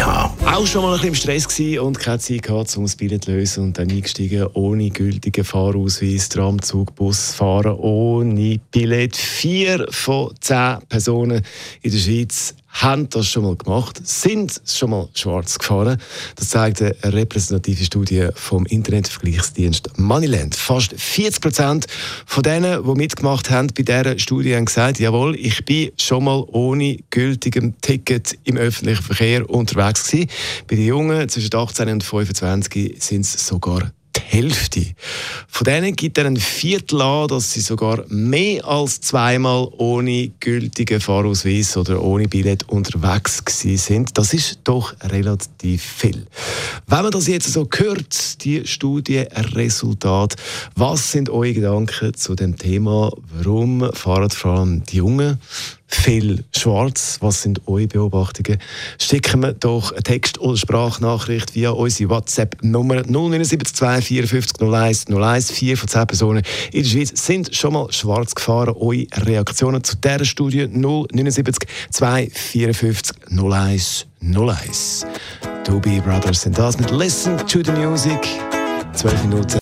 Auch schon mal ein bisschen im Stress gewesen und keine Zeit gehabt, um das Billett zu lösen und dann eingestiegen ohne gültigen Fahrausweis, Tram, Zug, Bus fahren ohne Billett. Vier von zehn Personen in der Schweiz haben das schon mal gemacht, sind schon mal schwarz gefahren. Das zeigt eine repräsentative Studie vom Internetvergleichsdienst Moneyland. Fast 40 Prozent von denen, die mitgemacht haben bei dieser Studie, haben gesagt, jawohl, ich bin schon mal ohne gültigem Ticket im öffentlichen Verkehr unterwegs gewesen. Bei den Jungen zwischen 18 und 25 sind es sogar Hälfte. Von denen gibt er ein Viertel an, dass sie sogar mehr als zweimal ohne gültigen Fahrausweis oder ohne Billett unterwegs sind. Das ist doch relativ viel. Wenn man das jetzt so hört, die Studienresultate, was sind eure Gedanken zu dem Thema? Warum fahren vor allem die Jungen viel schwarz. Was sind eure Beobachtungen? Schicken wir doch eine Text- oder Sprachnachricht via unsere WhatsApp-Nummer 079 54 01 01. Vier von zehn Personen in der Schweiz sind schon mal schwarz gefahren. Eure Reaktionen zu dieser Studie 079 254 01 01. Doobie Brothers sind das mit Listen to the Music. 12 Minuten.